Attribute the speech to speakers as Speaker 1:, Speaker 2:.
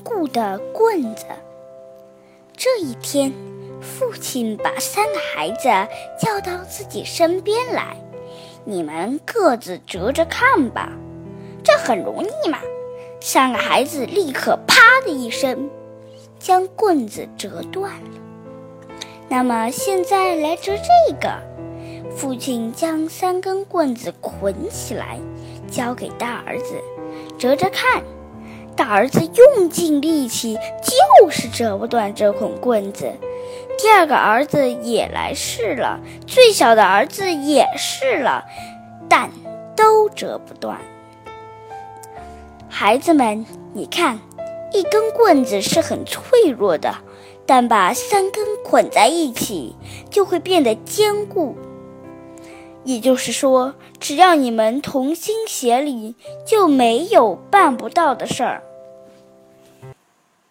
Speaker 1: 固的棍子。这一天，父亲把三个孩子叫到自己身边来：“你们各自折着看吧，这很容易嘛。”三个孩子立刻“啪”的一声，将棍子折断了。那么现在来折这个。父亲将三根棍子捆起来，交给大儿子，折着看。大儿子用尽力气，就是折不断这捆棍子。第二个儿子也来试了，最小的儿子也试了，但都折不断。孩子们，你看，一根棍子是很脆弱的，但把三根捆在一起，就会变得坚固。也就是说，只要你们同心协力，就没有办不到的事儿。